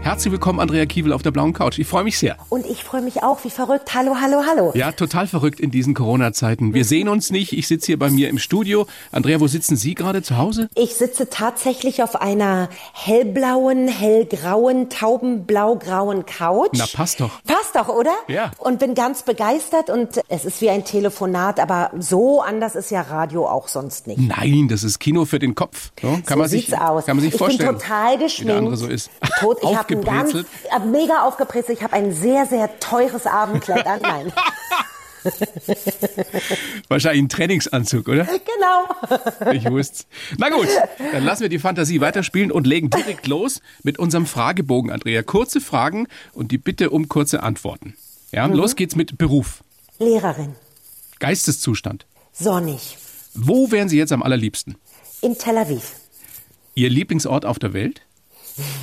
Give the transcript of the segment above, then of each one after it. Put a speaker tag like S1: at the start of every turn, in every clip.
S1: Herzlich willkommen, Andrea Kiewel auf der blauen Couch. Ich freue mich sehr.
S2: Und ich freue mich auch, wie verrückt. Hallo, hallo, hallo.
S1: Ja, total verrückt in diesen Corona-Zeiten. Wir sehen uns nicht. Ich sitze hier bei mir im Studio. Andrea, wo sitzen Sie gerade zu Hause?
S2: Ich sitze tatsächlich auf einer hellblauen, hellgrauen, taubenblau-grauen Couch.
S1: Na, passt doch.
S2: Passt doch, oder?
S1: Ja.
S2: Und bin ganz begeistert und es ist wie ein Telefonat, aber so anders ist ja Radio auch sonst nicht.
S1: Nein, das ist Kino für den Kopf. So, kann
S2: so
S1: man
S2: sieht's
S1: sich,
S2: aus.
S1: Kann man sich
S2: ich
S1: vorstellen.
S2: bin total geschminkt.
S1: Wie der andere so ist.
S2: Tot. Ich habe ein ganz,
S1: Aufgebrezelt.
S2: äh, mega aufgebrezelt. Ich habe ein sehr, sehr teures Abendkleid an. Nein.
S1: Wahrscheinlich ein Trainingsanzug, oder?
S2: genau.
S1: Ich wusste Na gut, dann lassen wir die Fantasie weiterspielen und legen direkt los mit unserem Fragebogen, Andrea. Kurze Fragen und die Bitte um kurze Antworten. Ja,
S2: Mhm.
S1: los geht's mit Beruf.
S2: Lehrerin.
S1: Geisteszustand.
S2: Sonnig.
S1: Wo wären Sie jetzt am allerliebsten?
S2: In Tel Aviv.
S1: Ihr Lieblingsort auf der Welt?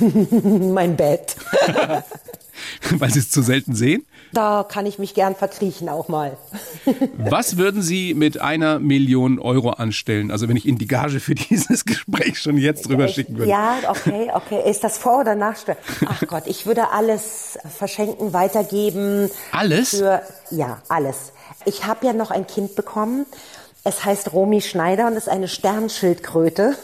S2: Mein Bett.
S1: Weil Sie es zu selten sehen?
S2: Da kann ich mich gern verkriechen auch mal.
S1: Was würden Sie mit einer Million Euro anstellen? Also wenn ich Ihnen die Gage für dieses Gespräch schon jetzt drüber schicken würde.
S2: Ja, okay, okay. Ist das Vor- oder Nachstellen? Ach Gott, ich würde alles verschenken, weitergeben.
S1: Alles?
S2: Für, ja, alles. Ich habe ja noch ein Kind bekommen. Es heißt Romy Schneider und ist eine Sternschildkröte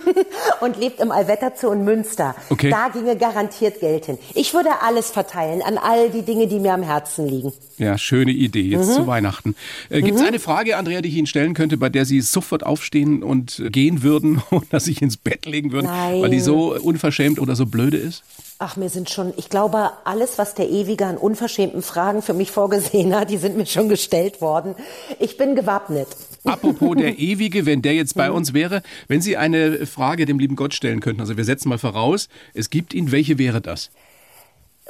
S2: und lebt im Allwetterzoo in Münster.
S1: Okay.
S2: Da ginge garantiert Geld hin. Ich würde alles verteilen an all die Dinge, die mir am Herzen liegen.
S1: Ja, schöne Idee, jetzt
S2: Mhm.
S1: zu Weihnachten. Äh, Gibt es eine Frage, Andrea, die ich Ihnen stellen könnte, bei der Sie sofort aufstehen und gehen würden oder sich ins Bett legen würden,
S2: Nein.
S1: weil die so unverschämt oder so blöde ist?
S2: Ach, mir sind schon, ich glaube, alles, was der Ewige an unverschämten Fragen für mich vorgesehen hat, die sind mir schon gestellt worden. Ich bin gewappnet.
S1: Apropos der Ewige, wenn der jetzt bei uns wäre, wenn Sie eine Frage dem lieben Gott stellen könnten, also wir setzen mal voraus, es gibt ihn, welche wäre das?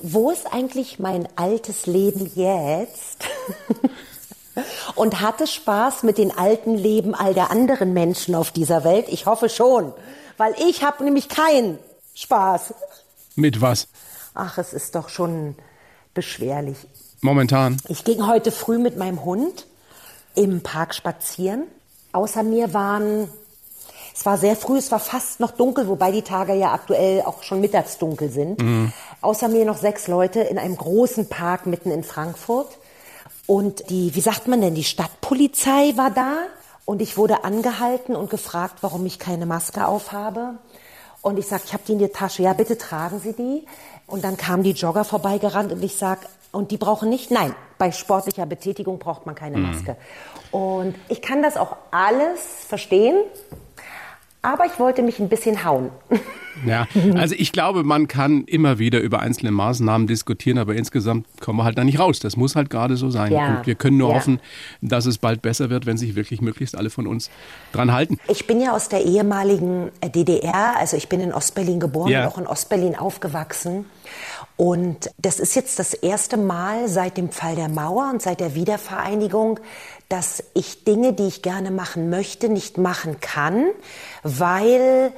S2: Wo ist eigentlich mein altes Leben jetzt? Und hat es Spaß mit den alten Leben all der anderen Menschen auf dieser Welt? Ich hoffe schon, weil ich habe nämlich keinen Spaß.
S1: Mit was?
S2: Ach, es ist doch schon beschwerlich.
S1: Momentan.
S2: Ich ging heute früh mit meinem Hund im Park spazieren. Außer mir waren, es war sehr früh, es war fast noch dunkel, wobei die Tage ja aktuell auch schon mittags dunkel sind. Außer mir noch sechs Leute in einem großen Park mitten in Frankfurt. Und die, wie sagt man denn, die Stadtpolizei war da. Und ich wurde angehalten und gefragt, warum ich keine Maske aufhabe. Und ich sag, ich habe die in der Tasche. Ja, bitte tragen Sie die. Und dann kamen die Jogger vorbeigerannt und ich sag, und die brauchen nicht? Nein, bei sportlicher Betätigung braucht man keine Maske. Und ich kann das auch alles verstehen, aber ich wollte mich ein bisschen hauen.
S1: Ja, also ich glaube, man kann immer wieder über einzelne Maßnahmen diskutieren, aber insgesamt kommen wir halt da nicht raus. Das muss halt gerade so sein.
S2: Ja.
S1: Und wir können nur
S2: Ja.
S1: hoffen, dass es bald besser wird, wenn sich wirklich möglichst alle von uns dran halten.
S2: Ich bin ja aus der ehemaligen äh, DDR, also ich bin in Ostberlin geboren
S1: Ja.
S2: auch in Ostberlin aufgewachsen. Und das ist jetzt das erste Mal seit dem Fall der Mauer und seit der Wiedervereinigung, dass ich Dinge, die ich gerne machen möchte, nicht machen kann, weil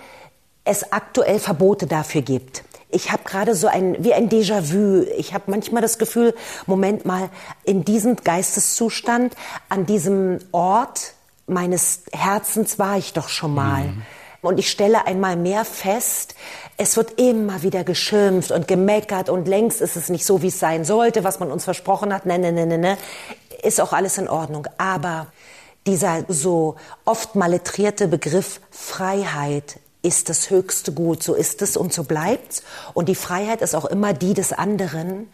S2: es aktuell Verbote dafür gibt. Ich habe gerade so ein wie ein Déjà-vu. Ich habe manchmal das Gefühl, Moment mal, in diesem Geisteszustand, an diesem Ort meines Herzens war ich doch schon mal. Und ich stelle einmal mehr fest, es wird immer wieder geschimpft und gemeckert und längst ist es nicht so, wie es sein sollte, was man uns versprochen hat. Ne, ne, ne, ne, ne. Ist auch alles in Ordnung. Aber dieser so oft maletrierte Begriff Freiheit ist das höchste Gut. So ist es und so bleibt's. Und die Freiheit ist auch immer die des anderen.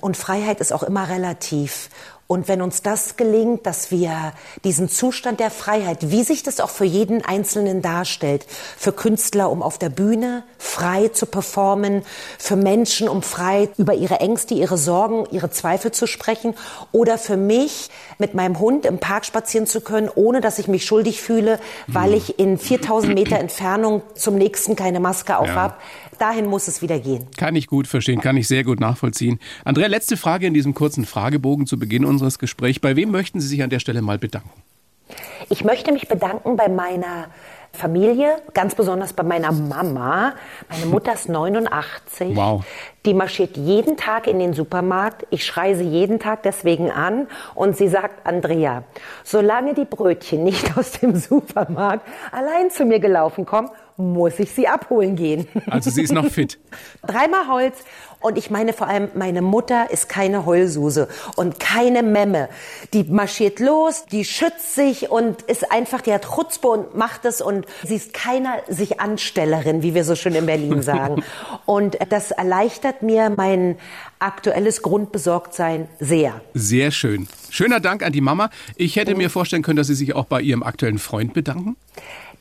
S2: Und Freiheit ist auch immer relativ. Und wenn uns das gelingt, dass wir diesen Zustand der Freiheit, wie sich das auch für jeden Einzelnen darstellt, für Künstler, um auf der Bühne frei zu performen, für Menschen, um frei über ihre Ängste, ihre Sorgen, ihre Zweifel zu sprechen, oder für mich, mit meinem Hund im Park spazieren zu können, ohne dass ich mich schuldig fühle, weil ich in 4000 Meter Entfernung zum nächsten keine Maske aufhab. Dahin muss es wieder gehen.
S1: Kann ich gut verstehen, kann ich sehr gut nachvollziehen. Andrea, letzte Frage in diesem kurzen Fragebogen zu Beginn unseres Gesprächs. Bei wem möchten Sie sich an der Stelle mal bedanken?
S2: Ich möchte mich bedanken bei meiner Familie, ganz besonders bei meiner Mama. Meine Mutter ist 89.
S1: Wow.
S2: Die marschiert jeden Tag in den Supermarkt. Ich schreie sie jeden Tag deswegen an und sie sagt, Andrea, solange die Brötchen nicht aus dem Supermarkt allein zu mir gelaufen kommen, muss ich sie abholen gehen.
S1: Also sie ist noch fit.
S2: Dreimal Holz. Und ich meine vor allem, meine Mutter ist keine Heulsuse und keine Memme. Die marschiert los, die schützt sich und ist einfach, die hat Chutzpe und macht es und sie ist keiner sich Anstellerin, wie wir so schön in Berlin sagen. und das erleichtert mir mein aktuelles Grundbesorgtsein sehr.
S1: Sehr schön. Schöner Dank an die Mama. Ich hätte mir vorstellen können, dass Sie sich auch bei Ihrem aktuellen Freund bedanken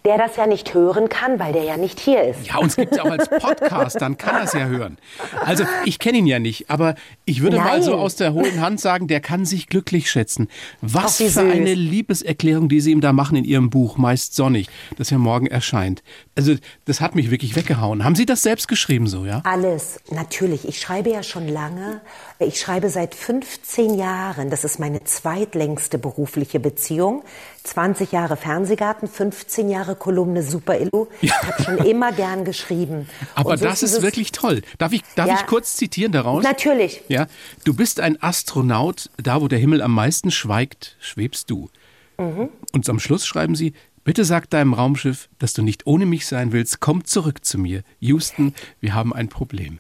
S2: der das ja nicht hören kann, weil der ja nicht hier ist.
S1: Ja, uns gibt es ja auch als Podcast, dann kann er es ja hören. Also ich kenne ihn ja nicht, aber ich würde Nein. mal so aus der hohen Hand sagen, der kann sich glücklich schätzen. Was für süß. eine Liebeserklärung, die Sie ihm da machen in Ihrem Buch, meist sonnig, das ja morgen erscheint. Also das hat mich wirklich weggehauen. Haben Sie das selbst geschrieben so, ja?
S2: Alles, natürlich. Ich schreibe ja schon lange. Ich schreibe seit 15 Jahren. Das ist meine zweitlängste berufliche Beziehung. 20 Jahre Fernsehgarten, 15 Jahre Kolumne Super Illu. Ja. Ich habe schon immer gern geschrieben.
S1: Aber so das ist, ist wirklich toll. Darf ich, darf ja, ich kurz zitieren daraus?
S2: Natürlich.
S1: Ja, du bist ein Astronaut, da wo der Himmel am meisten schweigt, schwebst du. Mhm. Und am Schluss schreiben sie, Bitte sag deinem Raumschiff, dass du nicht ohne mich sein willst. Komm zurück zu mir. Houston, wir haben ein Problem.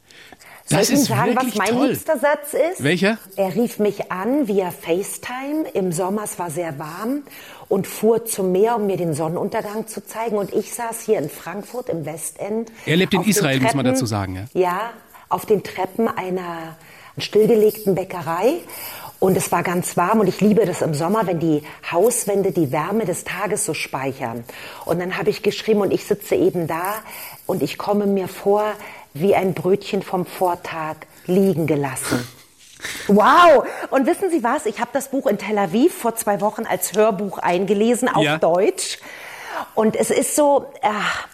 S2: Das Soll ich Ihnen sagen, was mein toll. liebster Satz ist?
S1: Welcher?
S2: Er rief mich an via FaceTime. Im Sommer, es war sehr warm und fuhr zum Meer, um mir den Sonnenuntergang zu zeigen. Und ich saß hier in Frankfurt im Westend.
S1: Er lebt in Israel, Treppen, muss man dazu sagen.
S2: Ja? ja, auf den Treppen einer stillgelegten Bäckerei. Und es war ganz warm und ich liebe das im Sommer, wenn die Hauswände die Wärme des Tages so speichern. Und dann habe ich geschrieben und ich sitze eben da und ich komme mir vor wie ein Brötchen vom Vortag liegen gelassen. Wow! Und wissen Sie was? Ich habe das Buch in Tel Aviv vor zwei Wochen als Hörbuch eingelesen auf ja. Deutsch. Und es ist so, ach,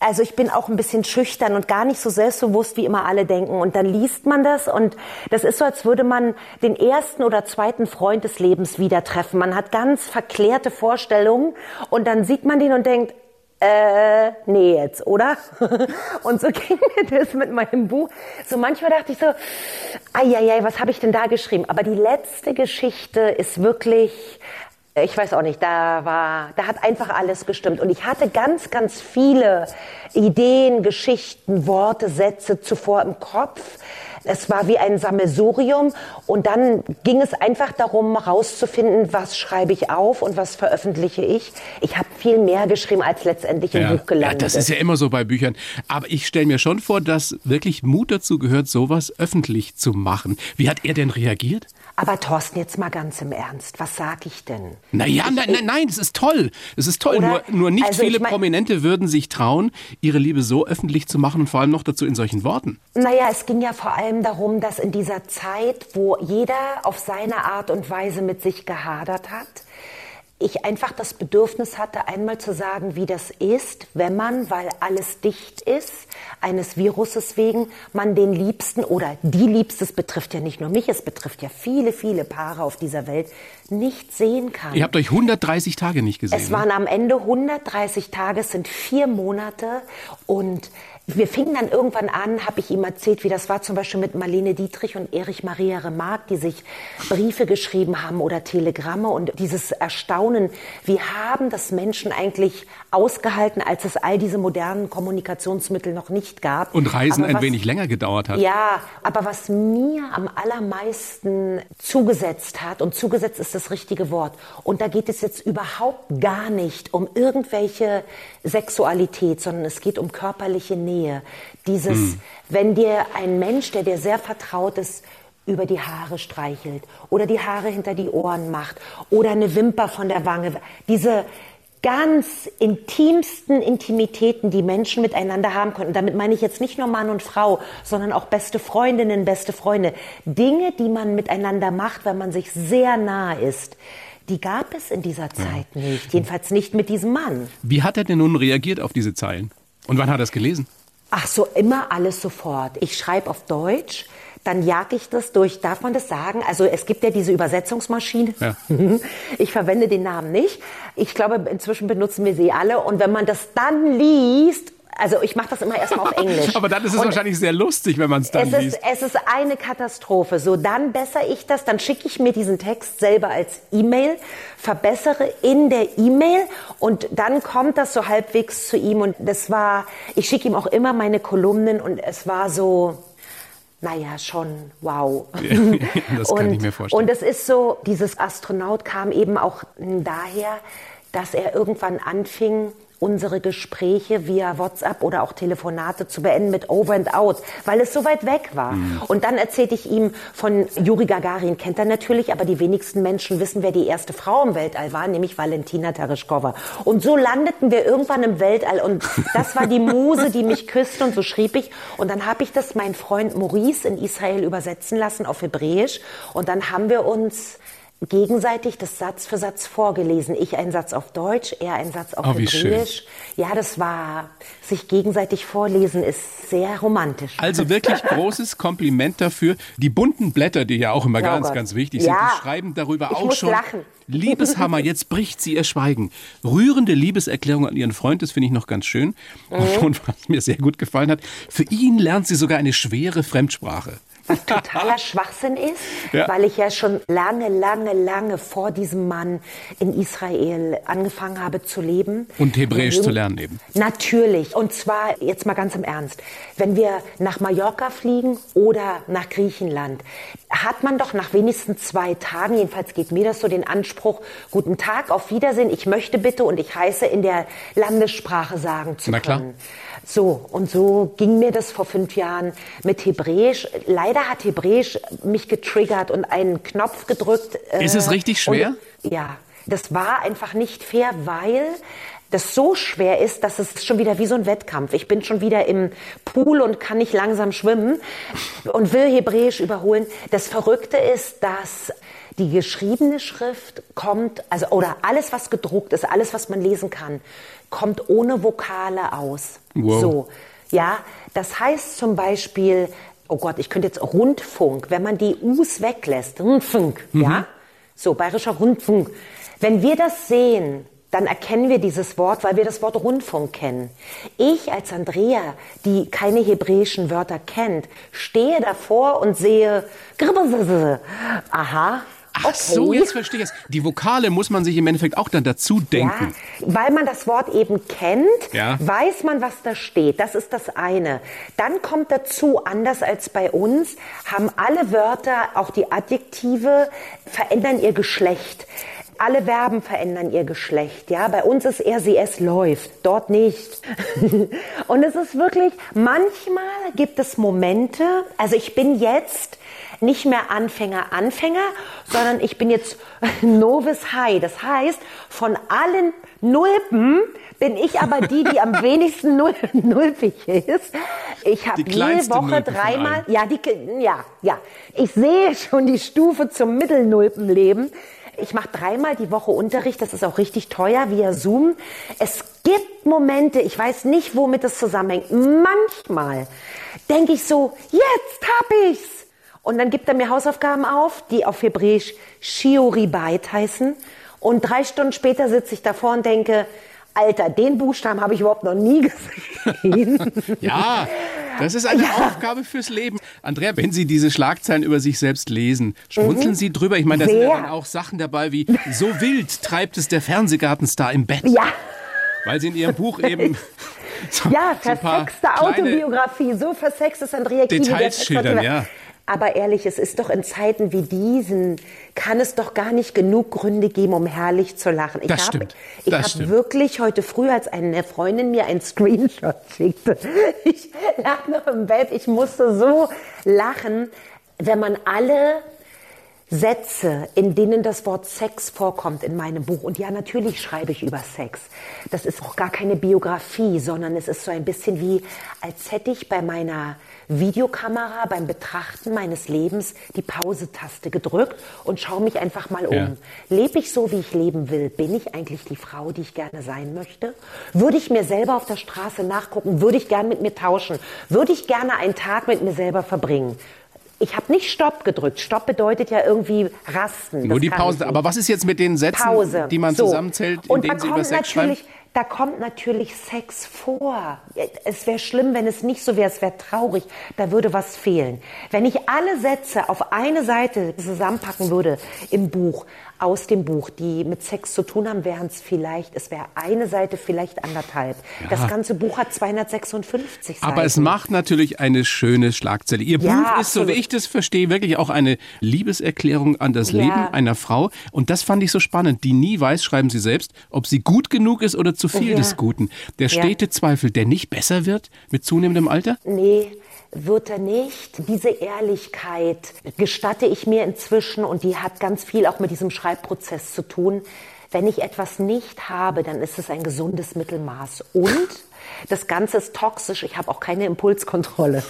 S2: also ich bin auch ein bisschen schüchtern und gar nicht so selbstbewusst, wie immer alle denken. Und dann liest man das und das ist so, als würde man den ersten oder zweiten Freund des Lebens wieder treffen. Man hat ganz verklärte Vorstellungen und dann sieht man den und denkt, äh, nee jetzt, oder? und so ging mir das mit meinem Buch. So manchmal dachte ich so, ai, was habe ich denn da geschrieben? Aber die letzte Geschichte ist wirklich ich weiß auch nicht, da war, da hat einfach alles gestimmt. Und ich hatte ganz, ganz viele Ideen, Geschichten, Worte, Sätze zuvor im Kopf. Es war wie ein Sammelsurium und dann ging es einfach darum, herauszufinden, was schreibe ich auf und was veröffentliche ich. Ich habe viel mehr geschrieben, als letztendlich im
S1: ja,
S2: Buch gelandet
S1: ja, das ist ja immer so bei Büchern. Aber ich stelle mir schon vor, dass wirklich Mut dazu gehört, sowas öffentlich zu machen. Wie hat er denn reagiert?
S2: Aber Thorsten, jetzt mal ganz im Ernst, was sag ich denn?
S1: Naja,
S2: ich,
S1: nein, nein, nein, es ist toll. Es ist toll. Nur, nur nicht also viele ich mein, Prominente würden sich trauen, ihre Liebe so öffentlich zu machen und vor allem noch dazu in solchen Worten.
S2: Naja, es ging ja vor allem darum, dass in dieser Zeit, wo jeder auf seine Art und Weise mit sich gehadert hat, ich einfach das Bedürfnis hatte, einmal zu sagen, wie das ist, wenn man, weil alles dicht ist, eines Viruses wegen, man den Liebsten oder die Liebste, es betrifft ja nicht nur mich, es betrifft ja viele, viele Paare auf dieser Welt, nicht sehen kann.
S1: Ihr habt euch 130 Tage nicht gesehen.
S2: Es waren ne? am Ende 130 Tage, es sind vier Monate und wir fingen dann irgendwann an, habe ich ihm erzählt, wie das war zum Beispiel mit Marlene Dietrich und Erich Maria Remarque, die sich Briefe geschrieben haben oder Telegramme und dieses Erstaunen, wie haben das Menschen eigentlich ausgehalten, als es all diese modernen Kommunikationsmittel noch nicht gab.
S1: Und Reisen was, ein wenig länger gedauert hat.
S2: Ja, aber was mir am allermeisten zugesetzt hat, und zugesetzt ist das richtige Wort, und da geht es jetzt überhaupt gar nicht um irgendwelche Sexualität, sondern es geht um körperliche Nähe Nähe. Dieses, hm. wenn dir ein Mensch, der dir sehr vertraut ist, über die Haare streichelt oder die Haare hinter die Ohren macht oder eine Wimper von der Wange. Diese ganz intimsten Intimitäten, die Menschen miteinander haben können. Und damit meine ich jetzt nicht nur Mann und Frau, sondern auch beste Freundinnen, beste Freunde. Dinge, die man miteinander macht, wenn man sich sehr nahe ist. Die gab es in dieser Zeit ja. nicht. Jedenfalls nicht mit diesem Mann.
S1: Wie hat er denn nun reagiert auf diese Zeilen? Und wann hat er es gelesen?
S2: Ach so, immer alles sofort. Ich schreibe auf Deutsch. dann jag ich das durch, darf man das sagen? Also es gibt ja diese Übersetzungsmaschine. Ja. Ich verwende den Namen nicht. Ich glaube, inzwischen benutzen wir sie alle. Und wenn man das dann liest also ich mache das immer erstmal auf Englisch.
S1: Aber dann ist es und wahrscheinlich sehr lustig, wenn man es dann liest.
S2: Ist, es ist eine Katastrophe. So, dann bessere ich das, dann schicke ich mir diesen Text selber als E-Mail, verbessere in der E-Mail und dann kommt das so halbwegs zu ihm. Und das war, ich schicke ihm auch immer meine Kolumnen und es war so, naja, schon wow.
S1: das kann
S2: und,
S1: ich mir vorstellen.
S2: Und es ist so, dieses Astronaut kam eben auch daher, dass er irgendwann anfing, unsere Gespräche via WhatsApp oder auch Telefonate zu beenden mit Over and Out, weil es so weit weg war. Mhm. Und dann erzählte ich ihm von Juri Gagarin, kennt er natürlich, aber die wenigsten Menschen wissen, wer die erste Frau im Weltall war, nämlich Valentina Tereshkova. Und so landeten wir irgendwann im Weltall und das war die Muse, die mich küsste und so schrieb ich. Und dann habe ich das mein Freund Maurice in Israel übersetzen lassen auf Hebräisch und dann haben wir uns gegenseitig das Satz für Satz vorgelesen. Ich einen Satz auf Deutsch, er einen Satz auf oh, Hebräisch. Ja, das war, sich gegenseitig vorlesen ist sehr romantisch.
S1: Also wirklich großes Kompliment dafür. Die bunten Blätter, die ja auch immer oh ganz, Gott. ganz wichtig sind, ja. die schreiben darüber
S2: ich
S1: auch
S2: muss
S1: schon.
S2: Lachen.
S1: Liebeshammer, jetzt bricht sie ihr Schweigen. Rührende Liebeserklärung an ihren Freund, das finde ich noch ganz schön. Mhm. Und was mir sehr gut gefallen hat, für ihn lernt sie sogar eine schwere Fremdsprache
S2: was totaler Schwachsinn ist, ja. weil ich ja schon lange, lange, lange vor diesem Mann in Israel angefangen habe zu leben.
S1: Und Hebräisch zu lernen eben.
S2: Natürlich. Und zwar, jetzt mal ganz im Ernst, wenn wir nach Mallorca fliegen oder nach Griechenland, hat man doch nach wenigstens zwei Tagen, jedenfalls geht mir das so, den Anspruch, guten Tag, auf Wiedersehen, ich möchte bitte und ich heiße in der Landessprache sagen zu Na können. Klar. So, und so ging mir das vor fünf Jahren mit Hebräisch. Leider hat Hebräisch mich getriggert und einen Knopf gedrückt.
S1: Äh, Ist es richtig schwer?
S2: Und, ja, das war einfach nicht fair, weil das so schwer ist, dass es schon wieder wie so ein Wettkampf. Ich bin schon wieder im Pool und kann nicht langsam schwimmen und will Hebräisch überholen. Das Verrückte ist, dass die geschriebene Schrift kommt, also oder alles, was gedruckt ist, alles, was man lesen kann, kommt ohne Vokale aus. Wow. So, ja, das heißt zum Beispiel, oh Gott, ich könnte jetzt Rundfunk, wenn man die U's weglässt, Rundfunk, mhm. ja, so bayerischer Rundfunk. Wenn wir das sehen, dann erkennen wir dieses Wort, weil wir das Wort Rundfunk kennen. Ich als Andrea, die keine hebräischen Wörter kennt, stehe davor und sehe, aha,
S1: Ach okay. so, jetzt verstehe ich es. Die Vokale muss man sich im Endeffekt auch dann dazu denken.
S2: Ja, weil man das Wort eben kennt, ja. weiß man, was da steht. Das ist das eine. Dann kommt dazu, anders als bei uns, haben alle Wörter, auch die Adjektive, verändern ihr Geschlecht. Alle Verben verändern ihr Geschlecht. Ja, bei uns ist er, sie, es läuft. Dort nicht. Und es ist wirklich, manchmal gibt es Momente, also ich bin jetzt nicht mehr Anfänger, Anfänger, sondern ich bin jetzt Novice High. Das heißt, von allen Nulpen bin ich aber die, die am wenigsten nul nulpig ist. Ich habe jede Woche dreimal, ja, die, ja, ja. Ich sehe schon die Stufe zum Mittelnulpenleben. Ich mache dreimal die Woche Unterricht, das ist auch richtig teuer via Zoom. Es gibt Momente, ich weiß nicht, womit es zusammenhängt. Manchmal denke ich so, jetzt hab ich's. Und dann gibt er mir Hausaufgaben auf, die auf Hebräisch Shioribait heißen. Und drei Stunden später sitze ich davor und denke, Alter, den Buchstaben habe ich überhaupt noch nie gesehen.
S1: ja, das ist eine ja. Aufgabe fürs Leben. Andrea, wenn Sie diese Schlagzeilen über sich selbst lesen, schmunzeln mhm. Sie drüber? Ich meine, da sind ja dann auch Sachen dabei wie, so wild treibt es der Fernsehgartenstar im Bett.
S2: Ja.
S1: Weil Sie in Ihrem Buch eben
S2: so, ja, versexte so Autobiografie, so versext ist Andrea.
S1: Details schildern, ja.
S2: Aber ehrlich, es ist doch in Zeiten wie diesen, kann es doch gar nicht genug Gründe geben, um herrlich zu lachen.
S1: Ich habe
S2: hab wirklich heute früh, als eine Freundin mir einen Screenshot schickte, ich lag noch im Bett, ich musste so lachen, wenn man alle Sätze, in denen das Wort Sex vorkommt in meinem Buch. Und ja, natürlich schreibe ich über Sex. Das ist auch gar keine Biografie, sondern es ist so ein bisschen wie, als hätte ich bei meiner Videokamera beim Betrachten meines Lebens die Pause-Taste gedrückt und schaue mich einfach mal um. Ja. Lebe ich so, wie ich leben will? Bin ich eigentlich die Frau, die ich gerne sein möchte? Würde ich mir selber auf der Straße nachgucken? Würde ich gerne mit mir tauschen? Würde ich gerne einen Tag mit mir selber verbringen? Ich habe nicht Stopp gedrückt. Stopp bedeutet ja irgendwie rasten.
S1: Nur die Pause. Aber was ist jetzt mit den Sätzen, Pause. die man so. zusammenzählt, in
S2: Und
S1: denen Sie über Sex
S2: schreiben? Da kommt natürlich Sex vor. Es wäre schlimm, wenn es nicht so wäre, es wäre traurig, da würde was fehlen. Wenn ich alle Sätze auf eine Seite zusammenpacken würde im Buch, aus dem Buch, die mit Sex zu tun haben, wären es vielleicht, es wäre eine Seite, vielleicht anderthalb. Ja. Das ganze Buch hat 256
S1: Seiten. Aber es macht natürlich eine schöne Schlagzeile. Ihr ja, Buch ist, absolut. so wie ich das verstehe, wirklich auch eine Liebeserklärung an das ja. Leben einer Frau. Und das fand ich so spannend. Die nie weiß, schreiben Sie selbst, ob sie gut genug ist oder zu viel des Guten. Der stete Zweifel, der nicht besser wird mit zunehmendem Alter?
S2: Nee wird er nicht. Diese Ehrlichkeit gestatte ich mir inzwischen und die hat ganz viel auch mit diesem Schreibprozess zu tun. Wenn ich etwas nicht habe, dann ist es ein gesundes Mittelmaß. Und das Ganze ist toxisch. Ich habe auch keine Impulskontrolle.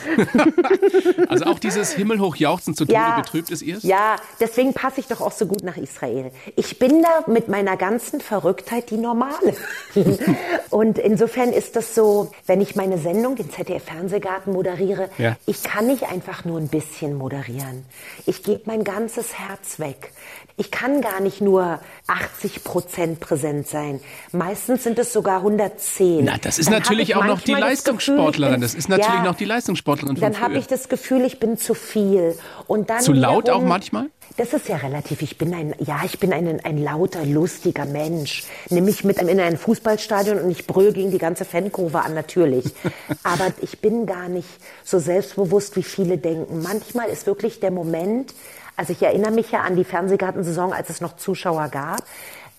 S1: also auch dieses himmelhochjauchzen zu Tode ja, betrübt ist ihr?
S2: Ja, deswegen passe ich doch auch so gut nach Israel. Ich bin da mit meiner ganzen Verrücktheit die Normale. Und insofern ist das so, wenn ich meine Sendung, den ZDF-Fernsehgarten moderiere, ja. ich kann nicht einfach nur ein bisschen moderieren. Ich gebe mein ganzes Herz weg. Ich kann gar nicht nur 80 Prozent präsent sein. Meistens sind es sogar 110.
S1: Na, das ist Dann natürlich auch noch die Leistungssportlerin. Das, ist natürlich ja, noch die Leistungssportlerin
S2: Dann habe ich das Gefühl, ich bin zu viel. Und dann
S1: zu laut auch manchmal?
S2: Das ist ja relativ. Ich bin ein, ja, ich bin ein, ein lauter, lustiger Mensch. Nimm mich mit in ein Fußballstadion und ich brülle gegen die ganze Fankurve an, natürlich. Aber ich bin gar nicht so selbstbewusst, wie viele denken. Manchmal ist wirklich der Moment, also ich erinnere mich ja an die Fernsehgartensaison, als es noch Zuschauer gab.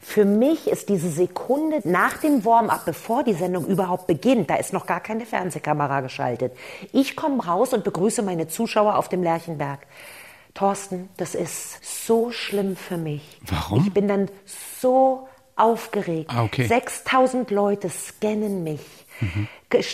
S2: Für mich ist diese Sekunde nach dem Warm-up, bevor die Sendung überhaupt beginnt, da ist noch gar keine Fernsehkamera geschaltet. Ich komme raus und begrüße meine Zuschauer auf dem Lerchenberg. Thorsten, das ist so schlimm für mich.
S1: Warum?
S2: Ich bin dann so aufgeregt.
S1: Ah, okay.
S2: 6000 Leute scannen mich. Mhm.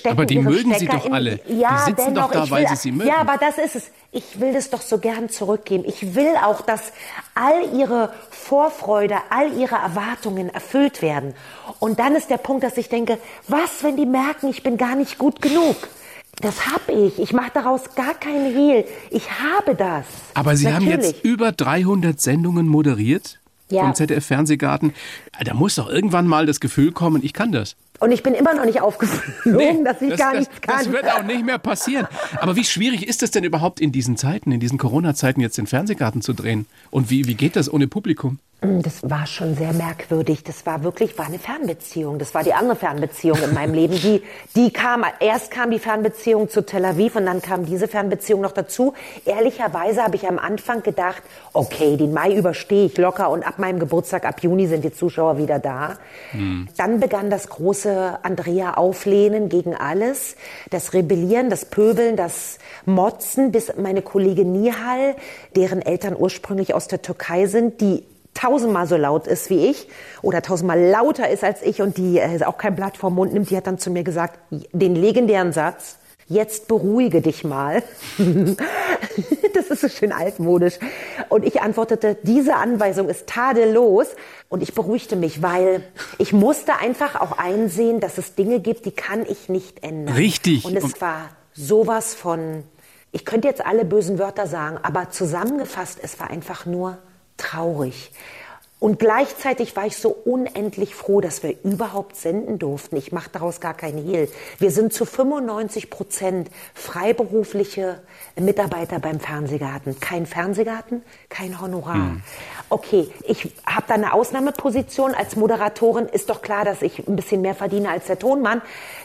S1: aber die mögen Stecker Sie doch alle.
S2: In, ja,
S1: die sitzen
S2: dennoch,
S1: doch da, weil Sie sie mögen.
S2: Ja, aber das ist es. Ich will das doch so gern zurückgeben. Ich will auch, dass all Ihre Vorfreude, all Ihre Erwartungen erfüllt werden. Und dann ist der Punkt, dass ich denke, was, wenn die merken, ich bin gar nicht gut genug? Das hab ich. Ich mache daraus gar keinen Hehl. Ich habe das.
S1: Aber Sie Natürlich. haben jetzt über 300 Sendungen moderiert ja. vom ZDF Fernsehgarten. Da muss doch irgendwann mal das Gefühl kommen, ich kann das.
S2: Und ich bin immer noch nicht aufgeflogen, nee, dass ich
S1: das,
S2: gar
S1: das,
S2: nichts kann.
S1: Das wird auch nicht mehr passieren. Aber wie schwierig ist es denn überhaupt in diesen Zeiten, in diesen Corona-Zeiten jetzt den Fernsehgarten zu drehen? Und wie, wie geht das ohne Publikum?
S2: Mm, das war schon sehr merkwürdig. Das war wirklich, war eine Fernbeziehung. Das war die andere Fernbeziehung in meinem Leben. Die, die kam, erst kam die Fernbeziehung zu Tel Aviv und dann kam diese Fernbeziehung noch dazu. Ehrlicherweise habe ich am Anfang gedacht, okay, den Mai überstehe ich locker und ab meinem Geburtstag, ab Juni sind die Zuschauer wieder da. Hm. Dann begann das große Andrea Auflehnen gegen alles. Das Rebellieren, das Pöbeln, das Motzen, bis meine Kollegin Nihal, deren Eltern ursprünglich aus der Türkei sind, die tausendmal so laut ist wie ich oder tausendmal lauter ist als ich und die äh, auch kein Blatt vom Mund nimmt, die hat dann zu mir gesagt, den legendären Satz, jetzt beruhige dich mal. das ist so schön altmodisch. Und ich antwortete, diese Anweisung ist tadellos. Und ich beruhigte mich, weil ich musste einfach auch einsehen, dass es Dinge gibt, die kann ich nicht ändern.
S1: Richtig.
S2: Und es war sowas von, ich könnte jetzt alle bösen Wörter sagen, aber zusammengefasst, es war einfach nur traurig. Und gleichzeitig war ich so unendlich froh, dass wir überhaupt senden durften. Ich mache daraus gar keinen Hehl. Wir sind zu 95 Prozent freiberufliche Mitarbeiter beim Fernsehgarten. Kein Fernsehgarten, kein Honorar. Hm. Okay, ich habe da eine Ausnahmeposition als Moderatorin. Ist doch klar, dass ich ein bisschen mehr verdiene als der Tonmann.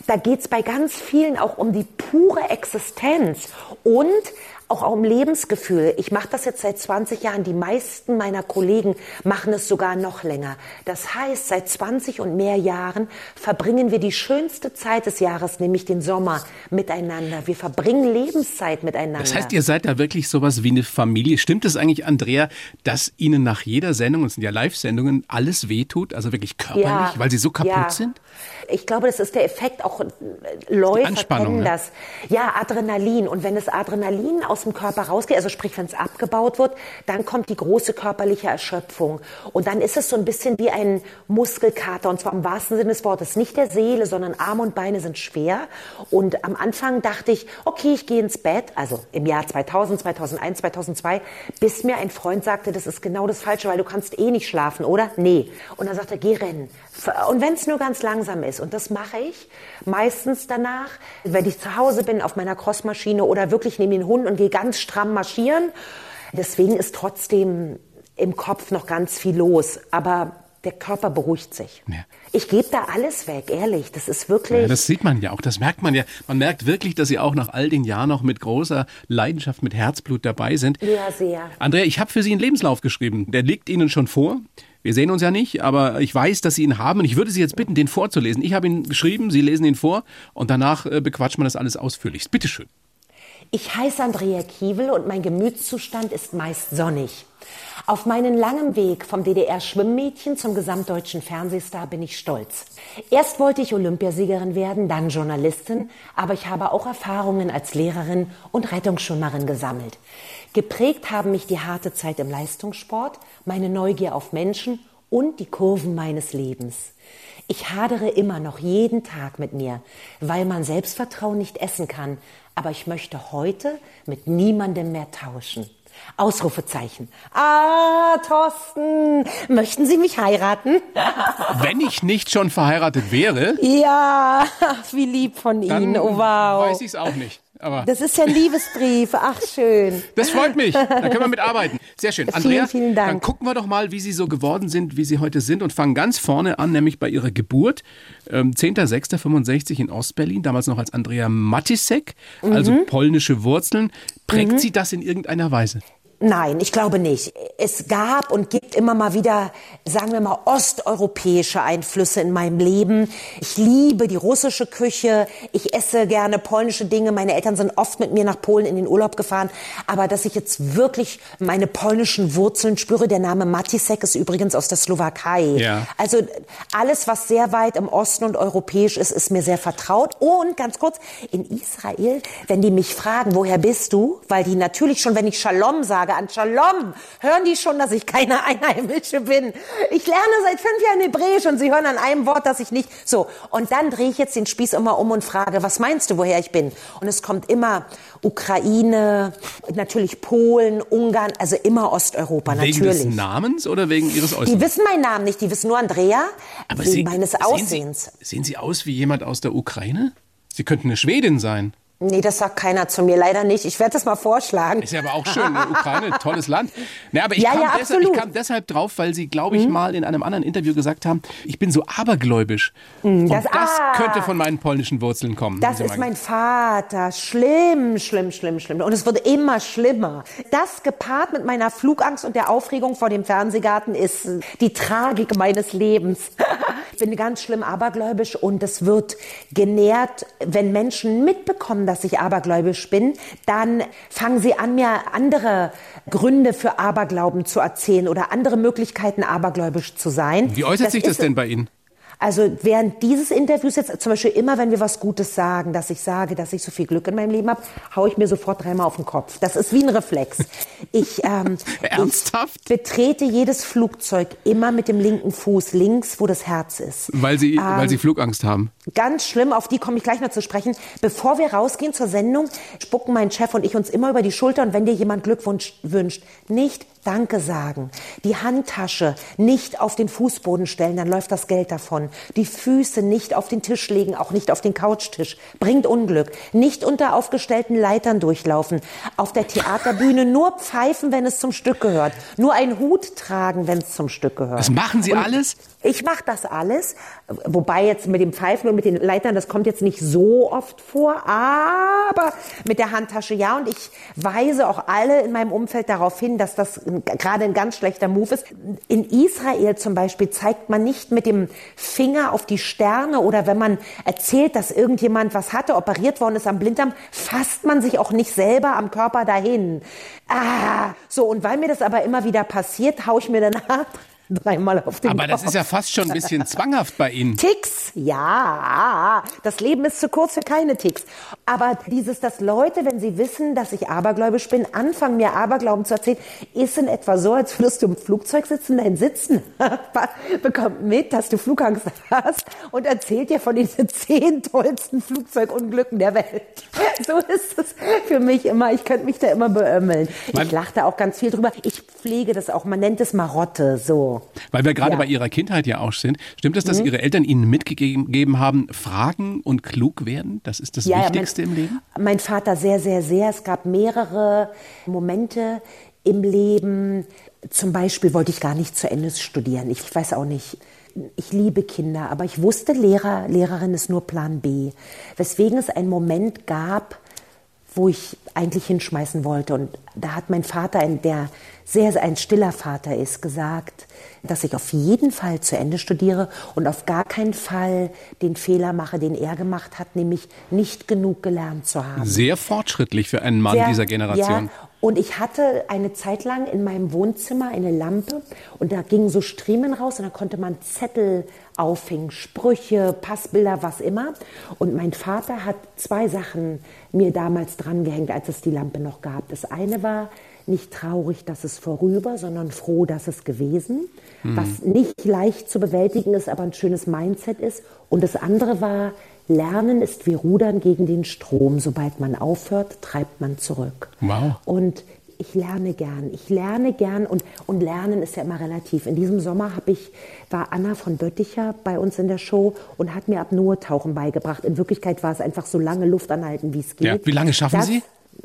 S2: Da geht's bei ganz vielen auch um die pure Existenz und auch um Lebensgefühl. Ich mache das jetzt seit 20 Jahren. Die meisten meiner Kollegen machen es sogar noch länger. Das heißt, seit 20 und mehr Jahren verbringen wir die schönste Zeit des Jahres, nämlich den Sommer, miteinander. Wir verbringen Lebenszeit miteinander.
S1: Das heißt, ihr seid da wirklich sowas wie eine Familie. Stimmt es eigentlich, Andrea, dass Ihnen nach jeder Sendung, es sind ja Live-Sendungen, alles wehtut, also wirklich körperlich, ja, weil Sie so kaputt ja. sind?
S2: Ich glaube, das ist der Effekt, auch Läufer kennen das. Ja, Adrenalin. Und wenn es Adrenalin aus aus dem Körper rausgeht, also sprich, wenn es abgebaut wird, dann kommt die große körperliche Erschöpfung. Und dann ist es so ein bisschen wie ein Muskelkater, und zwar im wahrsten Sinne des Wortes. Nicht der Seele, sondern Arme und Beine sind schwer. Und am Anfang dachte ich, okay, ich gehe ins Bett, also im Jahr 2000, 2001, 2002, bis mir ein Freund sagte, das ist genau das Falsche, weil du kannst eh nicht schlafen, oder? Nee. Und dann sagte er, geh rennen. Und wenn es nur ganz langsam ist, und das mache ich meistens danach, wenn ich zu Hause bin auf meiner Crossmaschine oder wirklich nehme den Hund und gehe ganz stramm marschieren. Deswegen ist trotzdem im Kopf noch ganz viel los. Aber der Körper beruhigt sich. Ja. Ich gebe da alles weg, ehrlich. Das ist wirklich.
S1: Ja, das sieht man ja auch, das merkt man ja. Man merkt wirklich, dass Sie auch nach all den Jahren noch mit großer Leidenschaft, mit Herzblut dabei sind.
S2: Ja, sehr.
S1: Andrea, ich habe für Sie einen Lebenslauf geschrieben. Der liegt Ihnen schon vor. Wir sehen uns ja nicht, aber ich weiß, dass Sie ihn haben und ich würde Sie jetzt bitten, den vorzulesen. Ich habe ihn geschrieben, Sie lesen ihn vor und danach äh, bequatscht man das alles ausführlichst. Bitte schön.
S2: Ich heiße Andrea Kiewel und mein Gemütszustand ist meist sonnig. Auf meinen langen Weg vom DDR-Schwimmmädchen zum gesamtdeutschen Fernsehstar bin ich stolz. Erst wollte ich Olympiasiegerin werden, dann Journalistin, aber ich habe auch Erfahrungen als Lehrerin und Rettungsschwimmerin gesammelt. Geprägt haben mich die harte Zeit im Leistungssport, meine Neugier auf Menschen und die Kurven meines Lebens. Ich hadere immer noch jeden Tag mit mir, weil man Selbstvertrauen nicht essen kann, aber ich möchte heute mit niemandem mehr tauschen. Ausrufezeichen. Ah, Thorsten, möchten Sie mich heiraten?
S1: Wenn ich nicht schon verheiratet wäre.
S2: Ja, wie lieb von Ihnen. Oh, wow.
S1: Weiß ich es auch nicht. Aber
S2: das ist ja ein Liebesbrief. Ach, schön.
S1: Das freut mich. Da können wir mitarbeiten. Sehr schön. Andrea,
S2: vielen, vielen Dank.
S1: dann gucken wir doch mal, wie Sie so geworden sind, wie Sie heute sind und fangen ganz vorne an, nämlich bei Ihrer Geburt. Ähm, 10.06.65 in Ostberlin, damals noch als Andrea Matisek, also mhm. polnische Wurzeln. Prägt mhm. Sie das in irgendeiner Weise?
S2: Nein, ich glaube nicht. Es gab und gibt immer mal wieder, sagen wir mal, osteuropäische Einflüsse in meinem Leben. Ich liebe die russische Küche. Ich esse gerne polnische Dinge. Meine Eltern sind oft mit mir nach Polen in den Urlaub gefahren. Aber dass ich jetzt wirklich meine polnischen Wurzeln spüre, der Name Matisek ist übrigens aus der Slowakei. Ja. Also alles, was sehr weit im Osten und europäisch ist, ist mir sehr vertraut. Und ganz kurz, in Israel, wenn die mich fragen, woher bist du? Weil die natürlich schon, wenn ich Shalom sage, sage an Shalom, hören die schon, dass ich keine Einheimische bin. Ich lerne seit fünf Jahren Hebräisch und sie hören an einem Wort, dass ich nicht. So, und dann drehe ich jetzt den Spieß immer um und frage, was meinst du, woher ich bin? Und es kommt immer Ukraine, natürlich Polen, Ungarn, also immer Osteuropa,
S1: wegen
S2: natürlich.
S1: Wegen des Namens oder wegen Ihres Äußeren?
S2: Die wissen meinen Namen nicht, die wissen nur Andrea,
S1: Aber
S2: wegen
S1: Sie,
S2: meines Aussehens.
S1: Sehen Sie, sehen Sie aus wie jemand aus der Ukraine? Sie könnten eine Schwedin sein.
S2: Nee, das sagt keiner zu mir, leider nicht. Ich werde das mal vorschlagen.
S1: Ist ja aber auch schön, ne? Ukraine, tolles Land. Nee, aber ich, ja, kam ja, deshalb, ich, kam deshalb, drauf, weil Sie, glaube ich, mhm. mal in einem anderen Interview gesagt haben, ich bin so abergläubisch. Mhm, das, Und das ah, könnte von meinen polnischen Wurzeln kommen.
S2: Das ist mein Vater. Schlimm, schlimm, schlimm, schlimm. Und es wurde immer schlimmer. Das gepaart mit meiner Flugangst und der Aufregung vor dem Fernsehgarten ist die Tragik meines Lebens. ich bin ganz schlimm abergläubisch und es wird genährt, wenn Menschen mitbekommen, dass ich abergläubisch bin, dann fangen sie an, mir andere Gründe für Aberglauben zu erzählen oder andere Möglichkeiten, abergläubisch zu sein.
S1: Wie äußert das sich das denn bei Ihnen?
S2: Also während dieses Interviews jetzt zum Beispiel immer, wenn wir was Gutes sagen, dass ich sage, dass ich so viel Glück in meinem Leben habe, haue ich mir sofort dreimal auf den Kopf. Das ist wie ein Reflex. Ich, ähm,
S1: Ernsthaft?
S2: Ich betrete jedes Flugzeug immer mit dem linken Fuß links, wo das Herz ist.
S1: Weil Sie, ähm, weil Sie Flugangst haben?
S2: Ganz schlimm, auf die komme ich gleich noch zu sprechen. Bevor wir rausgehen zur Sendung, spucken mein Chef und ich uns immer über die Schulter und wenn dir jemand Glückwunsch wünscht, nicht Danke sagen. Die Handtasche nicht auf den Fußboden stellen, dann läuft das Geld davon. Die Füße nicht auf den Tisch legen, auch nicht auf den Couchtisch. Bringt Unglück. Nicht unter aufgestellten Leitern durchlaufen. Auf der Theaterbühne nur pfeifen, wenn es zum Stück gehört. Nur einen Hut tragen, wenn es zum Stück gehört.
S1: Das machen Sie
S2: und
S1: alles?
S2: Ich mache das alles. Wobei jetzt mit dem Pfeifen und mit den Leitern, das kommt jetzt nicht so oft vor. Aber mit der Handtasche ja. Und ich weise auch alle in meinem Umfeld darauf hin, dass das gerade ein ganz schlechter Move ist. In Israel zum Beispiel zeigt man nicht mit dem Finger auf die Sterne oder wenn man erzählt, dass irgendjemand was hatte, operiert worden ist am Blinddarm, fasst man sich auch nicht selber am Körper dahin. Ah, so und weil mir das aber immer wieder passiert, haue ich mir danach dreimal auf den
S1: Aber
S2: Kopf.
S1: das ist ja fast schon ein bisschen zwanghaft bei Ihnen.
S2: Ticks, ja. Das Leben ist zu kurz für keine Ticks. Aber dieses, dass Leute, wenn sie wissen, dass ich abergläubisch bin, anfangen mir Aberglauben zu erzählen, ist in etwa so, als würdest du im Flugzeug sitzen, dein Sitzen bekommt mit, dass du Flugangst hast und erzählt dir von diesen zehn tollsten Flugzeugunglücken der Welt. So ist es für mich immer. Ich könnte mich da immer beömmeln. Ich lache da auch ganz viel drüber. Ich pflege das auch. Man nennt es Marotte, so.
S1: Weil wir gerade ja. bei Ihrer Kindheit ja auch sind. Stimmt es, dass mhm. Ihre Eltern Ihnen mitgegeben haben, fragen und klug werden? Das ist das ja, Wichtigste
S2: mein,
S1: im Leben?
S2: Mein Vater sehr, sehr, sehr. Es gab mehrere Momente im Leben. Zum Beispiel wollte ich gar nicht zu Ende studieren. Ich weiß auch nicht. Ich liebe Kinder, aber ich wusste, Lehrer, Lehrerin ist nur Plan B. Weswegen es einen Moment gab, wo ich eigentlich hinschmeißen wollte. Und da hat mein Vater, der sehr, sehr ein stiller Vater ist, gesagt, dass ich auf jeden Fall zu Ende studiere und auf gar keinen Fall den Fehler mache, den er gemacht hat, nämlich nicht genug gelernt zu haben.
S1: Sehr fortschrittlich für einen Mann sehr, dieser Generation.
S2: Ja, und ich hatte eine Zeit lang in meinem Wohnzimmer eine Lampe und da gingen so Striemen raus und da konnte man Zettel aufhängen, Sprüche, Passbilder, was immer. Und mein Vater hat zwei Sachen mir damals dran gehängt, als es die Lampe noch gab. Das eine war, nicht traurig, dass es vorüber, sondern froh, dass es gewesen, mhm. was nicht leicht zu bewältigen ist, aber ein schönes Mindset ist. Und das andere war, Lernen ist wie Rudern gegen den Strom. Sobald man aufhört, treibt man zurück.
S1: Wow.
S2: Und ich lerne gern. Ich lerne gern und, und Lernen ist ja immer relativ. In diesem Sommer habe ich, war Anna von Bötticher bei uns in der Show und hat mir Apnoe-Tauchen beigebracht. In Wirklichkeit war es einfach so lange Luft anhalten, wie es geht. Ja,
S1: wie lange schaffen das, Sie?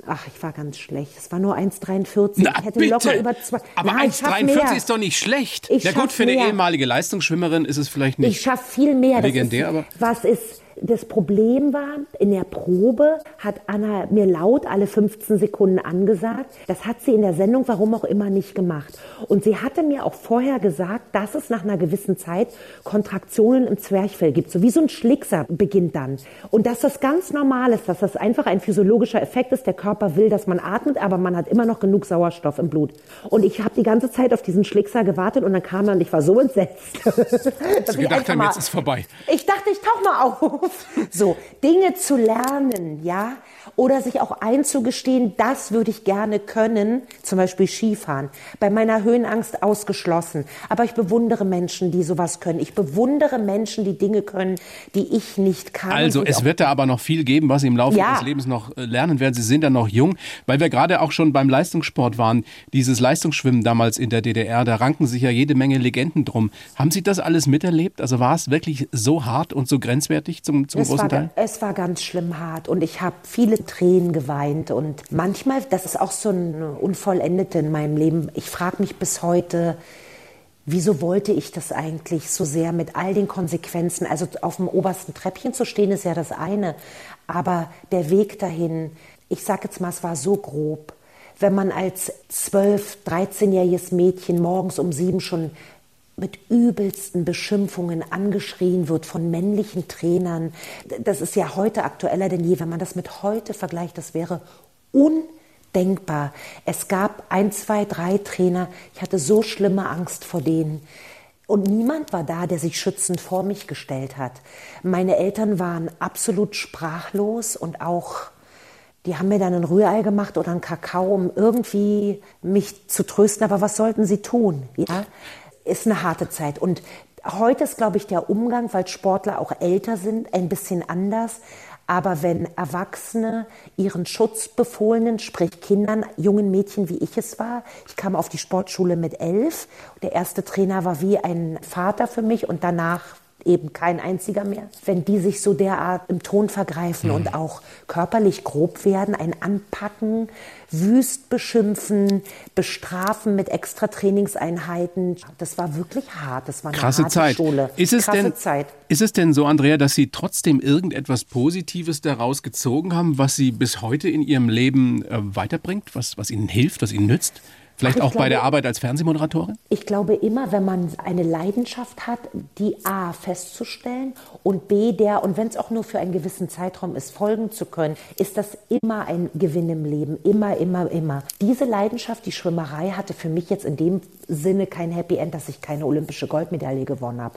S2: Ach, ich war ganz schlecht. Es war nur 1,43. Ich hätte
S1: bitte.
S2: locker über zwei.
S1: Aber 1,43 ist doch nicht schlecht. Ich ja gut, für mehr. eine ehemalige Leistungsschwimmerin ist es vielleicht nicht.
S2: Ich schaffe viel mehr.
S1: Legendär,
S2: ist,
S1: aber.
S2: Was ist das Problem war, in der Probe hat Anna mir laut alle 15 Sekunden angesagt. Das hat sie in der Sendung, warum auch immer, nicht gemacht. Und sie hatte mir auch vorher gesagt, dass es nach einer gewissen Zeit Kontraktionen im Zwerchfell gibt. So wie so ein Schlickser beginnt dann. Und dass das ganz normal ist, dass das einfach ein physiologischer Effekt ist. Der Körper will, dass man atmet, aber man hat immer noch genug Sauerstoff im Blut. Und ich habe die ganze Zeit auf diesen Schlickser gewartet und dann kam er und ich war so entsetzt.
S1: dass Sie gedacht haben, jetzt ist vorbei.
S2: Ich dachte, ich tauch mal auf. So, Dinge zu lernen, ja, oder sich auch einzugestehen, das würde ich gerne können, zum Beispiel Skifahren. Bei meiner Höhenangst ausgeschlossen. Aber ich bewundere Menschen, die sowas können. Ich bewundere Menschen, die Dinge können, die ich nicht kann.
S1: Also es wird da aber noch viel geben, was Sie im Laufe ja. Ihres Lebens noch äh, lernen werden. Sie sind ja noch jung, weil wir gerade auch schon beim Leistungssport waren. Dieses Leistungsschwimmen damals in der DDR, da ranken sich ja jede Menge Legenden drum. Haben Sie das alles miterlebt? Also war es wirklich so hart und so grenzwertig zum, zum großen
S2: war,
S1: Teil?
S2: Es war ganz schlimm hart und ich habe viele Tränen geweint. Und manchmal, das ist auch so ein Unvollendete in meinem Leben, ich frage mich bis heute, wieso wollte ich das eigentlich so sehr mit all den Konsequenzen? Also auf dem obersten Treppchen zu stehen ist ja das eine, aber der Weg dahin, ich sage jetzt mal, es war so grob. Wenn man als 12-, 13-jähriges Mädchen morgens um sieben schon mit übelsten Beschimpfungen angeschrien wird von männlichen Trainern. Das ist ja heute aktueller denn je. Wenn man das mit heute vergleicht, das wäre undenkbar. Es gab ein, zwei, drei Trainer. Ich hatte so schlimme Angst vor denen. Und niemand war da, der sich schützend vor mich gestellt hat. Meine Eltern waren absolut sprachlos und auch die haben mir dann ein Rührei gemacht oder einen Kakao, um irgendwie mich zu trösten. Aber was sollten sie tun? Ja? Ist eine harte Zeit. Und heute ist, glaube ich, der Umgang, weil Sportler auch älter sind, ein bisschen anders. Aber wenn Erwachsene ihren Schutzbefohlenen, sprich Kindern, jungen Mädchen, wie ich es war, ich kam auf die Sportschule mit elf. Der erste Trainer war wie ein Vater für mich und danach eben kein einziger mehr. Wenn die sich so derart im Ton vergreifen mhm. und auch körperlich grob werden, ein Anpacken, wüst beschimpfen, bestrafen mit extra Trainingseinheiten, das war wirklich hart. Das war eine
S1: Krasse
S2: harte
S1: Zeit.
S2: Schule.
S1: Ist es, Krasse denn, Zeit. ist es denn so, Andrea, dass Sie trotzdem irgendetwas Positives daraus gezogen haben, was Sie bis heute in Ihrem Leben äh, weiterbringt, was, was Ihnen hilft, was Ihnen nützt? Vielleicht auch glaube, bei der Arbeit als Fernsehmoderatorin?
S2: Ich glaube immer, wenn man eine Leidenschaft hat, die A festzustellen und B der, und wenn es auch nur für einen gewissen Zeitraum ist, folgen zu können, ist das immer ein Gewinn im Leben. Immer, immer, immer. Diese Leidenschaft, die Schwimmerei, hatte für mich jetzt in dem Sinne kein Happy End, dass ich keine olympische Goldmedaille gewonnen habe.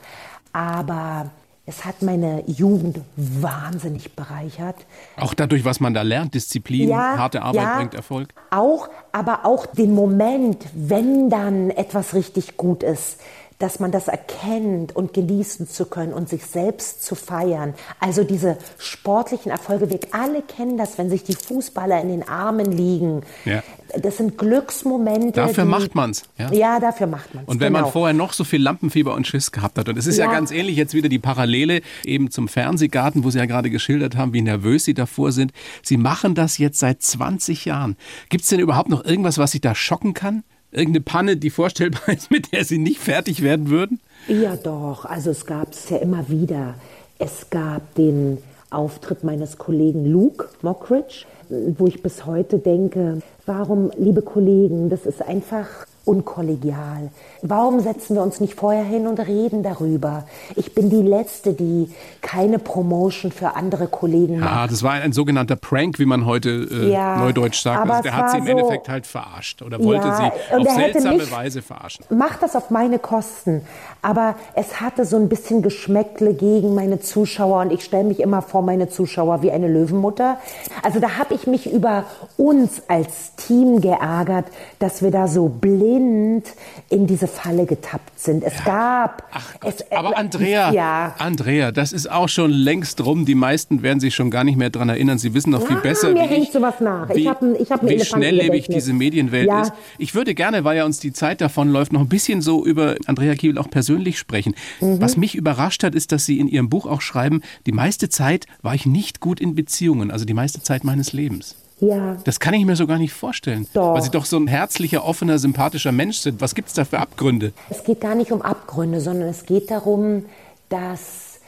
S2: Aber es hat meine Jugend wahnsinnig bereichert.
S1: Auch dadurch, was man da lernt, Disziplin, ja, harte Arbeit ja, bringt Erfolg.
S2: Auch, aber auch den Moment, wenn dann etwas richtig gut ist dass man das erkennt und genießen zu können und sich selbst zu feiern. Also diese sportlichen Erfolge, wir alle kennen das, wenn sich die Fußballer in den Armen liegen. Ja. Das sind Glücksmomente.
S1: Dafür die, macht man's.
S2: Ja? ja, dafür macht man's.
S1: Und wenn genau. man vorher noch so viel Lampenfieber und Schiss gehabt hat, und es ist ja. ja ganz ähnlich jetzt wieder die Parallele eben zum Fernsehgarten, wo Sie ja gerade geschildert haben, wie nervös Sie davor sind. Sie machen das jetzt seit 20 Jahren. Gibt es denn überhaupt noch irgendwas, was Sie da schocken kann? Irgendeine Panne, die vorstellbar ist, mit der Sie nicht fertig werden würden?
S2: Ja, doch. Also es gab es ja immer wieder. Es gab den Auftritt meines Kollegen Luke Mockridge, wo ich bis heute denke, warum, liebe Kollegen, das ist einfach unkollegial. Warum setzen wir uns nicht vorher hin und reden darüber? Ich bin die Letzte, die keine Promotion für andere Kollegen macht.
S1: Ja, das war ein, sogenannter Prank, wie man heute äh, ja, neudeutsch sagt. Also der hat sie im so, Endeffekt halt verarscht oder wollte ja, sie auf seltsame Weise verarschen.
S2: Mach das auf meine Kosten. Aber es hatte so ein bisschen Geschmäckle gegen meine Zuschauer und ich stelle mich immer vor meine Zuschauer wie eine Löwenmutter. Also da habe ich mich über uns als Team geärgert, dass wir da so blind in diese Falle getappt sind. Es ja. gab.
S1: Ach Gott. Es, Aber Andrea, ja. Andrea, das ist auch schon längst rum. Die meisten werden sich schon gar nicht mehr daran erinnern. Sie wissen noch viel ja, besser,
S2: mir
S1: wie,
S2: hängt sowas nach.
S1: wie, ich hab, ich hab wie schnelllebig diese Medienwelt ist. Ich würde gerne, weil ja uns die Zeit davon läuft, noch ein bisschen so über Andrea Kiel auch persönlich sprechen. Mhm. Was mich überrascht hat, ist, dass Sie in Ihrem Buch auch schreiben, die meiste Zeit war ich nicht gut in Beziehungen, also die meiste Zeit meines Lebens. Ja. Das kann ich mir so gar nicht vorstellen. Doch. Weil Sie doch so ein herzlicher, offener, sympathischer Mensch sind. Was gibt es da für Abgründe?
S2: Es geht gar nicht um Abgründe, sondern es geht darum, dass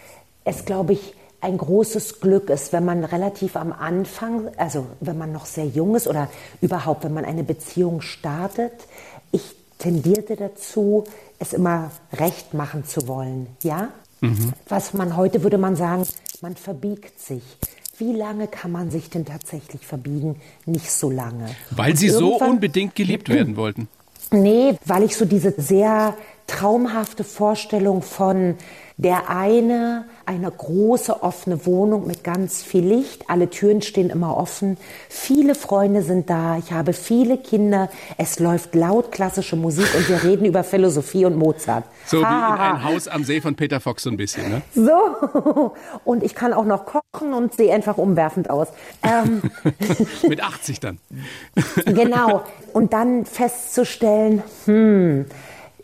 S2: es, glaube ich, ein großes Glück ist, wenn man relativ am Anfang, also wenn man noch sehr jung ist oder überhaupt, wenn man eine Beziehung startet. Ich tendierte dazu, es immer recht machen zu wollen, ja? Mhm. Was man heute würde man sagen, man verbiegt sich. Wie lange kann man sich denn tatsächlich verbiegen? Nicht so lange.
S1: Weil Sie so unbedingt geliebt werden wollten.
S2: Nee, weil ich so diese sehr traumhafte Vorstellung von der eine, eine große offene Wohnung mit ganz viel Licht. Alle Türen stehen immer offen. Viele Freunde sind da. Ich habe viele Kinder. Es läuft laut klassische Musik und wir reden über Philosophie und Mozart.
S1: So wie in ein Haus am See von Peter Fox so ein bisschen, ne?
S2: So. Und ich kann auch noch kochen und sehe einfach umwerfend aus. Ähm.
S1: mit 80 dann.
S2: genau. Und dann festzustellen, hm,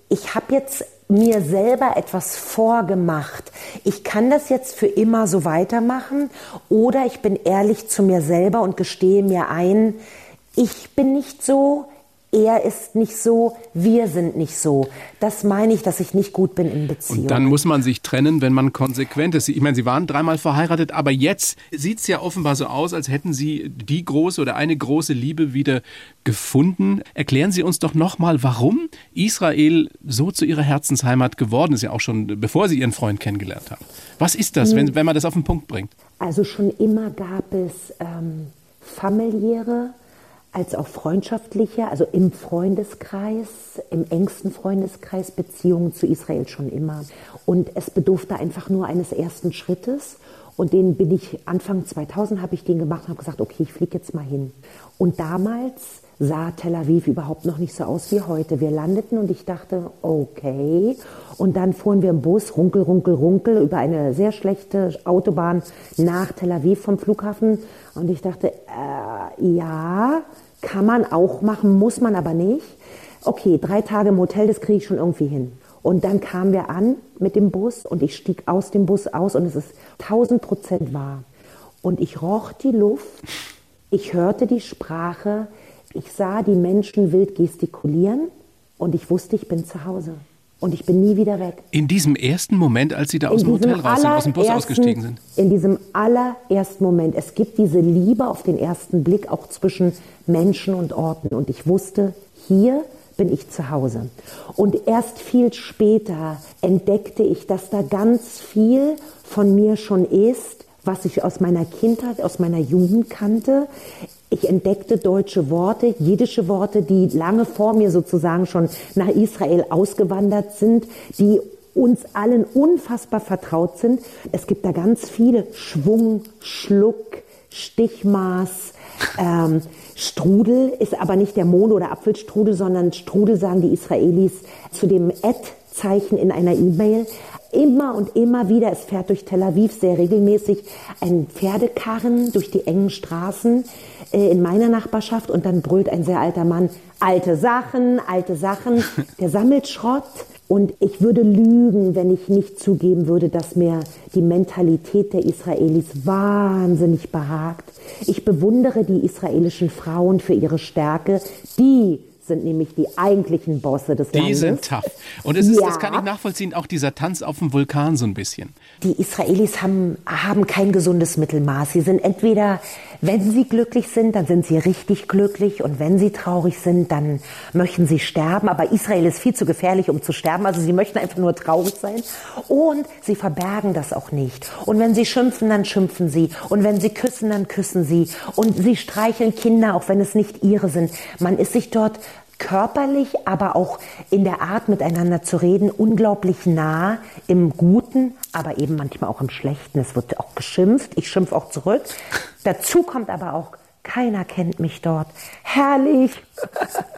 S2: ich habe jetzt mir selber etwas vorgemacht. Ich kann das jetzt für immer so weitermachen oder ich bin ehrlich zu mir selber und gestehe mir ein, ich bin nicht so, er ist nicht so, wir sind nicht so. Das meine ich, dass ich nicht gut bin in Beziehungen.
S1: Und dann muss man sich trennen, wenn man konsequent ist. Ich meine, Sie waren dreimal verheiratet, aber jetzt sieht es ja offenbar so aus, als hätten Sie die große oder eine große Liebe wieder gefunden. Erklären Sie uns doch nochmal, warum Israel so zu Ihrer Herzensheimat geworden ist, ja auch schon bevor Sie Ihren Freund kennengelernt haben. Was ist das, wenn, wenn man das auf den Punkt bringt?
S2: Also schon immer gab es ähm, familiäre als auch freundschaftliche, also im Freundeskreis, im engsten Freundeskreis Beziehungen zu Israel schon immer. Und es bedurfte einfach nur eines ersten Schrittes. Und den bin ich Anfang 2000 habe ich den gemacht und habe gesagt, okay, ich fliege jetzt mal hin. Und damals sah Tel Aviv überhaupt noch nicht so aus wie heute. Wir landeten und ich dachte, okay. Und dann fuhren wir im Bus, runkel, runkel, runkel, über eine sehr schlechte Autobahn nach Tel Aviv vom Flughafen. Und ich dachte, äh, ja, kann man auch machen, muss man aber nicht. Okay, drei Tage im Hotel, das kriege ich schon irgendwie hin. Und dann kamen wir an mit dem Bus und ich stieg aus dem Bus aus und es ist 1000 Prozent wahr. Und ich roch die Luft, ich hörte die Sprache, ich sah die Menschen wild gestikulieren und ich wusste, ich bin zu Hause. Und ich bin nie wieder weg.
S1: In diesem ersten Moment, als Sie da aus dem Hotel raus sind, aus dem Bus ausgestiegen sind?
S2: In diesem allerersten Moment. Es gibt diese Liebe auf den ersten Blick auch zwischen Menschen und Orten. Und ich wusste, hier bin ich zu Hause. Und erst viel später entdeckte ich, dass da ganz viel von mir schon ist, was ich aus meiner Kindheit, aus meiner Jugend kannte. Ich entdeckte deutsche Worte, jiddische Worte, die lange vor mir sozusagen schon nach Israel ausgewandert sind, die uns allen unfassbar vertraut sind. Es gibt da ganz viele Schwung, Schluck, Stichmaß, ähm, Strudel ist aber nicht der Mohn- oder Apfelstrudel, sondern Strudel sagen die Israelis zu dem Ad-Zeichen in einer E-Mail. Immer und immer wieder, es fährt durch Tel Aviv sehr regelmäßig ein Pferdekarren durch die engen Straßen äh, in meiner Nachbarschaft und dann brüllt ein sehr alter Mann, alte Sachen, alte Sachen, der sammelt Schrott. Und ich würde lügen, wenn ich nicht zugeben würde, dass mir die Mentalität der Israelis wahnsinnig behagt. Ich bewundere die israelischen Frauen für ihre Stärke. Die sind nämlich die eigentlichen Bosse des
S1: die
S2: Landes.
S1: Die sind tough. Und es ist, ja. das kann ich nachvollziehen, auch dieser Tanz auf dem Vulkan so ein bisschen.
S2: Die Israelis haben, haben kein gesundes Mittelmaß. Sie sind entweder, wenn sie glücklich sind, dann sind sie richtig glücklich und wenn sie traurig sind, dann möchten sie sterben. Aber Israel ist viel zu gefährlich, um zu sterben. Also sie möchten einfach nur traurig sein und sie verbergen das auch nicht. Und wenn sie schimpfen, dann schimpfen sie. Und wenn sie küssen, dann küssen sie. Und sie streicheln Kinder, auch wenn es nicht ihre sind. Man ist sich dort körperlich, aber auch in der Art miteinander zu reden, unglaublich nah im Guten, aber eben manchmal auch im Schlechten. Es wird auch geschimpft, ich schimpfe auch zurück. Dazu kommt aber auch, keiner kennt mich dort. Herrlich!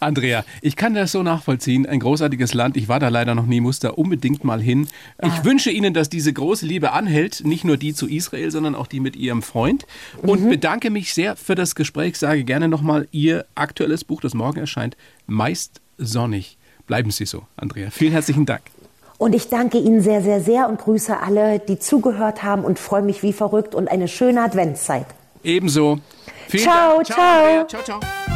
S1: Andrea, ich kann das so nachvollziehen. Ein großartiges Land. Ich war da leider noch nie, muss da unbedingt mal hin. Ich ah. wünsche Ihnen, dass diese große Liebe anhält. Nicht nur die zu Israel, sondern auch die mit Ihrem Freund. Und mhm. bedanke mich sehr für das Gespräch. Sage gerne nochmal Ihr aktuelles Buch, das morgen erscheint, Meist sonnig. Bleiben Sie so, Andrea. Vielen herzlichen Dank.
S2: Und ich danke Ihnen sehr, sehr, sehr und grüße alle, die zugehört haben und freue mich wie verrückt und eine schöne Adventszeit.
S1: Ebenso.
S2: Vielen ciao, Dank. ciao. Ciao, ciao.